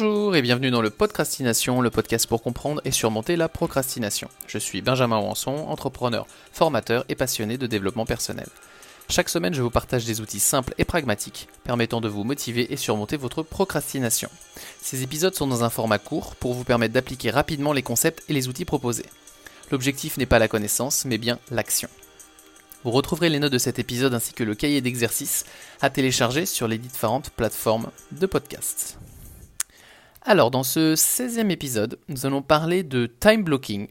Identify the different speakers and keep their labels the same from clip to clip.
Speaker 1: Bonjour et bienvenue dans le Podcastination, le podcast pour comprendre et surmonter la procrastination. Je suis Benjamin Wanson, entrepreneur, formateur et passionné de développement personnel. Chaque semaine, je vous partage des outils simples et pragmatiques permettant de vous motiver et surmonter votre procrastination. Ces épisodes sont dans un format court pour vous permettre d'appliquer rapidement les concepts et les outils proposés. L'objectif n'est pas la connaissance, mais bien l'action. Vous retrouverez les notes de cet épisode ainsi que le cahier d'exercices à télécharger sur les différentes plateformes de podcast. Alors, dans ce 16e épisode, nous allons parler de time blocking,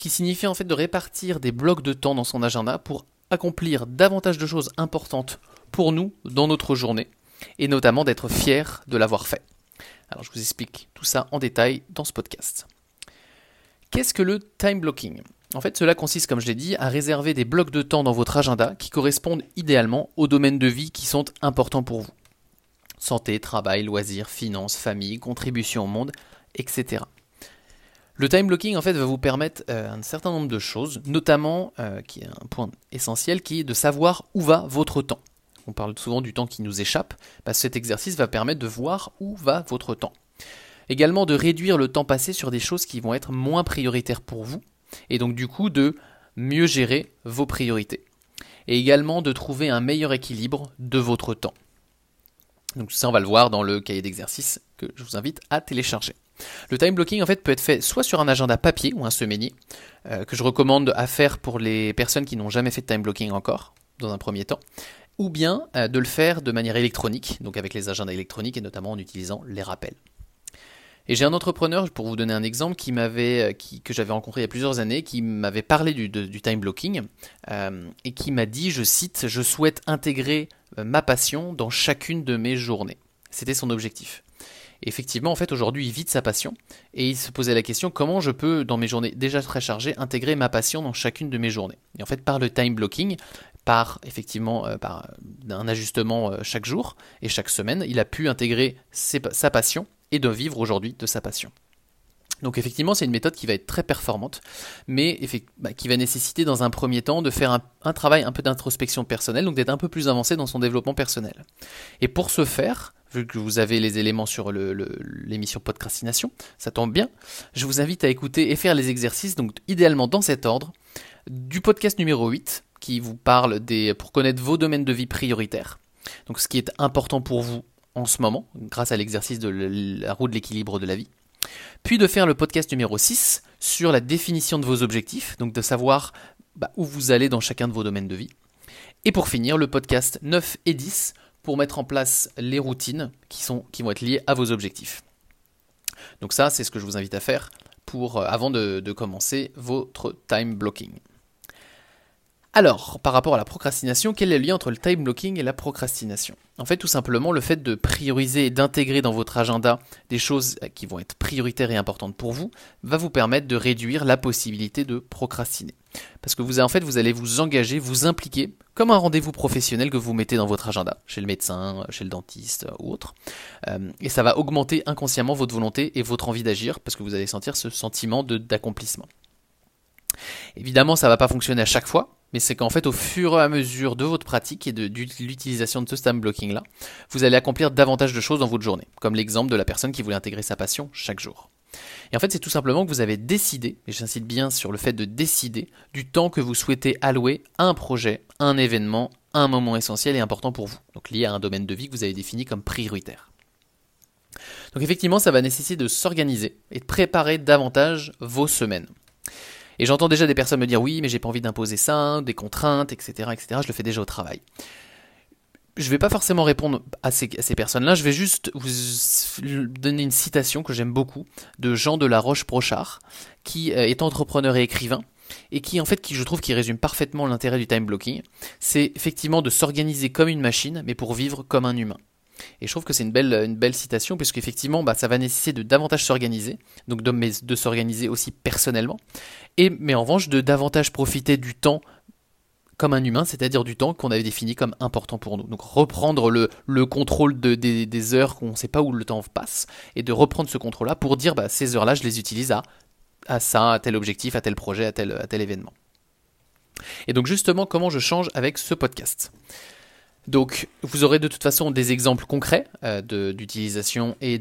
Speaker 1: qui signifie en fait de répartir des blocs de temps dans son agenda pour accomplir davantage de choses importantes pour nous dans notre journée, et notamment d'être fier de l'avoir fait. Alors, je vous explique tout ça en détail dans ce podcast. Qu'est-ce que le time blocking? En fait, cela consiste, comme je l'ai dit, à réserver des blocs de temps dans votre agenda qui correspondent idéalement aux domaines de vie qui sont importants pour vous. Santé, travail, loisirs, finances, famille, contribution au monde, etc. Le time blocking en fait va vous permettre euh, un certain nombre de choses, notamment euh, qui est un point essentiel qui est de savoir où va votre temps. On parle souvent du temps qui nous échappe, bah, cet exercice va permettre de voir où va votre temps. Également de réduire le temps passé sur des choses qui vont être moins prioritaires pour vous et donc du coup de mieux gérer vos priorités. Et également de trouver un meilleur équilibre de votre temps. Donc ça on va le voir dans le cahier d'exercice que je vous invite à télécharger. Le time blocking en fait peut être fait soit sur un agenda papier ou un semainier euh, que je recommande à faire pour les personnes qui n'ont jamais fait de time blocking encore dans un premier temps, ou bien euh, de le faire de manière électronique, donc avec les agendas électroniques et notamment en utilisant les rappels. Et j'ai un entrepreneur, pour vous donner un exemple, qui m'avait, euh, que j'avais rencontré il y a plusieurs années, qui m'avait parlé du, time blocking euh, et qui m'a dit, je cite, je souhaite intégrer euh, ma passion dans chacune de mes journées. C'était son objectif. Effectivement, en fait, aujourd'hui, il vit de sa passion et il se posait la question comment je peux, dans mes journées déjà très chargées, intégrer ma passion dans chacune de mes journées? Et en fait, par le time blocking, par effectivement par un ajustement chaque jour et chaque semaine, il a pu intégrer sa passion et de vivre aujourd'hui de sa passion. Donc effectivement, c'est une méthode qui va être très performante, mais bah, qui va nécessiter dans un premier temps de faire un, travail un peu d'introspection personnelle, donc d'être un peu plus avancé dans son développement personnel. Et pour ce faire, vu que vous avez les éléments sur l'émission Podcastination, ça tombe bien, je vous invite à écouter et faire les exercices, donc idéalement dans cet ordre, du podcast numéro 8, qui vous parle des, pour connaître vos domaines de vie prioritaires. Donc ce qui est important pour vous en ce moment, grâce à l'exercice de la roue de l'équilibre de la vie. Puis de faire le podcast numéro 6 sur la définition de vos objectifs, donc de savoir bah, où vous allez dans chacun de vos domaines de vie. Et pour finir, le podcast 9 et 10 pour mettre en place les routines qui, sont, qui vont être liées à vos objectifs. Donc ça, c'est ce que je vous invite à faire euh, avant de commencer votre time blocking. Alors, par rapport à la procrastination, quel est le lien entre le time blocking et la procrastination? En fait, tout simplement, le fait de prioriser et d'intégrer dans votre agenda des choses qui vont être prioritaires et importantes pour vous va vous permettre de réduire la possibilité de procrastiner. Parce que vous, en fait, vous allez vous engager, vous impliquer comme un rendez-vous professionnel que vous mettez dans votre agenda, chez le médecin, chez le dentiste ou autre. Euh, et ça va augmenter inconsciemment votre volonté et votre envie d'agir parce que vous allez sentir ce sentiment d'accomplissement. Évidemment, ça ne va pas fonctionner à chaque fois, mais c'est qu'en fait, au fur et à mesure de votre pratique et de, l'utilisation de ce time blocking là, vous allez accomplir davantage de choses dans votre journée, comme l'exemple de la personne qui voulait intégrer sa passion chaque jour. Et en fait, c'est tout simplement que vous avez décidé, et j'incite bien sur le fait de décider, du temps que vous souhaitez allouer à un projet, un événement, un moment essentiel et important pour vous, donc lié à un domaine de vie que vous avez défini comme prioritaire. Donc effectivement, ça va nécessiter de s'organiser et de préparer davantage vos semaines. Et j'entends déjà des personnes me dire oui, mais j'ai pas envie d'imposer ça, des contraintes, etc., etc. Je le fais déjà au travail. Je vais pas forcément répondre à ces, personnes-là, je vais juste vous donner une citation que j'aime beaucoup de Jean de la Roche-Brochard, qui euh, est entrepreneur et écrivain, et qui en fait je trouve qui résume parfaitement l'intérêt du time blocking, c'est effectivement de s'organiser comme une machine mais pour vivre comme un humain. Et je trouve que c'est une belle, une belle citation, puisqu'effectivement, bah, ça va nécessiter de davantage s'organiser, donc de, s'organiser aussi personnellement, et, mais en revanche, de davantage profiter du temps comme un humain, c'est-à-dire du temps qu'on avait défini comme important pour nous. Donc reprendre le, le contrôle de, des, heures qu'on ne sait pas où le temps passe, et de reprendre ce contrôle-là pour dire, bah, ces heures-là, je les utilise à, à ça, à tel objectif, à tel projet, à tel, à tel événement. Et donc justement, comment je change avec ce podcast? Donc, vous aurez de toute façon des exemples concrets euh, d'utilisation et,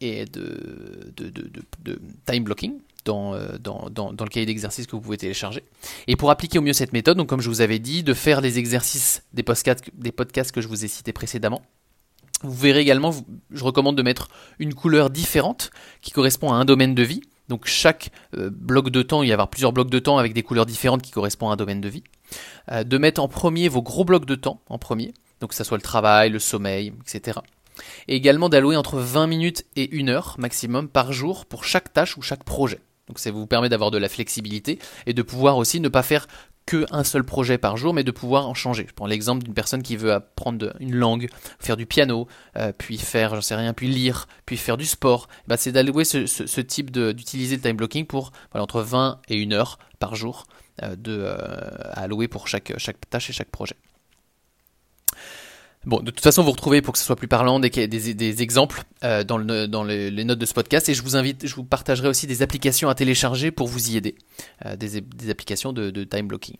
Speaker 1: et de, de, time blocking dans, euh, dans, dans, le cahier d'exercice que vous pouvez télécharger. Et pour appliquer au mieux cette méthode, comme je vous avais dit, de faire les exercices des podcasts, que je vous ai cités précédemment. Vous verrez également, je recommande de mettre une couleur différente qui correspond à un domaine de vie. Donc chaque euh, bloc de temps, il y avoir plusieurs blocs de temps avec des couleurs différentes qui correspondent à un domaine de vie. Euh, de mettre en premier vos gros blocs de temps en premier, donc que ce soit le travail, le sommeil, etc. Et également d'allouer entre 20 minutes et 1 heure maximum par jour pour chaque tâche ou chaque projet. Donc ça vous permet d'avoir de la flexibilité et de pouvoir aussi ne pas faire qu'un seul projet par jour, mais de pouvoir en changer. Je prends l'exemple d'une personne qui veut apprendre une langue, faire du piano, euh, puis faire, j'en sais rien, puis lire, puis faire du sport. Bah, c'est d'allouer ce, type d'utiliser le time blocking pour entre 20 et 1 heure par jour de, euh, à allouer pour chaque, tâche et chaque projet. Bon, de toute façon, vous retrouvez pour que ce soit plus parlant des, exemples euh, dans, le, dans les, notes de ce podcast et je vous invite, je vous partagerai aussi des applications à télécharger pour vous y aider, euh, des, applications de time blocking.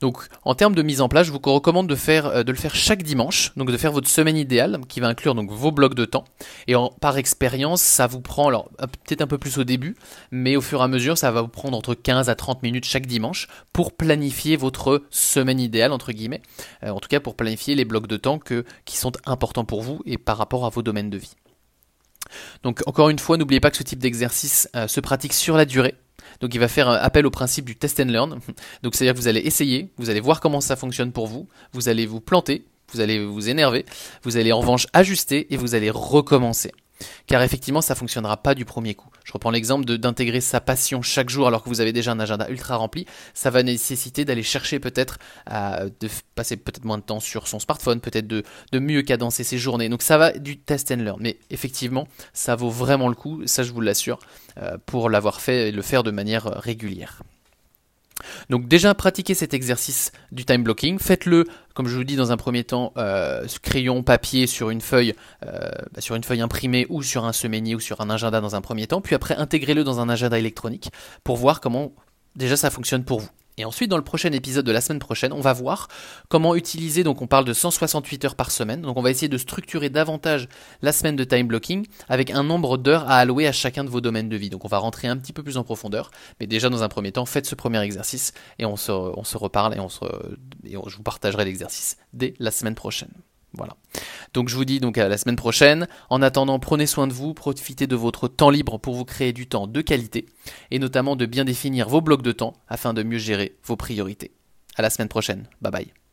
Speaker 1: Donc en termes de mise en place, je vous recommande euh, de le faire chaque dimanche, donc de faire votre semaine idéale qui va inclure donc vos blocs de temps. Et par expérience, ça vous prend, alors peut-être un peu plus au début, mais au fur et à mesure, ça va vous prendre entre 15 à 30 minutes chaque dimanche pour planifier votre semaine idéale, entre guillemets. Euh, en tout cas pour planifier les blocs de temps qui sont importants pour vous et par rapport à vos domaines de vie. Donc encore une fois, n'oubliez pas que ce type d'exercice euh, se pratique sur la durée. Donc il va faire appel au principe du test and learn. Donc c'est-à-dire que vous allez essayer, vous allez voir comment ça fonctionne pour vous, vous allez vous planter, vous allez vous énerver, vous allez en revanche ajuster et vous allez recommencer. Car effectivement, ça fonctionnera pas du premier coup. Je reprends l'exemple d'intégrer sa passion chaque jour alors que vous avez déjà un agenda ultra rempli. Ça va nécessiter d'aller chercher peut-être de passer peut-être moins de temps sur son smartphone, peut-être de, de mieux cadencer ses journées. Donc ça va du test and learn. Mais effectivement, ça vaut vraiment le coup, ça je vous l'assure, euh, pour l'avoir fait et le faire de manière régulière. Donc déjà pratiquez cet exercice du time blocking, faites-le comme je vous dis dans un premier temps euh, crayon papier sur une feuille euh, bah, sur une feuille imprimée ou sur un semainier ou sur un agenda dans un premier temps, puis après intégrez-le dans un agenda électronique pour voir comment déjà ça fonctionne pour vous. Et ensuite, dans le prochain épisode de la semaine prochaine, on va voir comment utiliser, donc on parle de 168 heures par semaine, donc on va essayer de structurer davantage la semaine de time blocking avec un nombre d'heures à allouer à chacun de vos domaines de vie. Donc on va rentrer un petit peu plus en profondeur, mais déjà dans un premier temps, faites ce premier exercice et on se, reparle et, on se, et je vous partagerai l'exercice dès la semaine prochaine. Voilà. Donc je vous dis donc à la semaine prochaine. En attendant, prenez soin de vous, profitez de votre temps libre pour vous créer du temps de qualité et notamment de bien définir vos blocs de temps afin de mieux gérer vos priorités. À la semaine prochaine. Bye bye.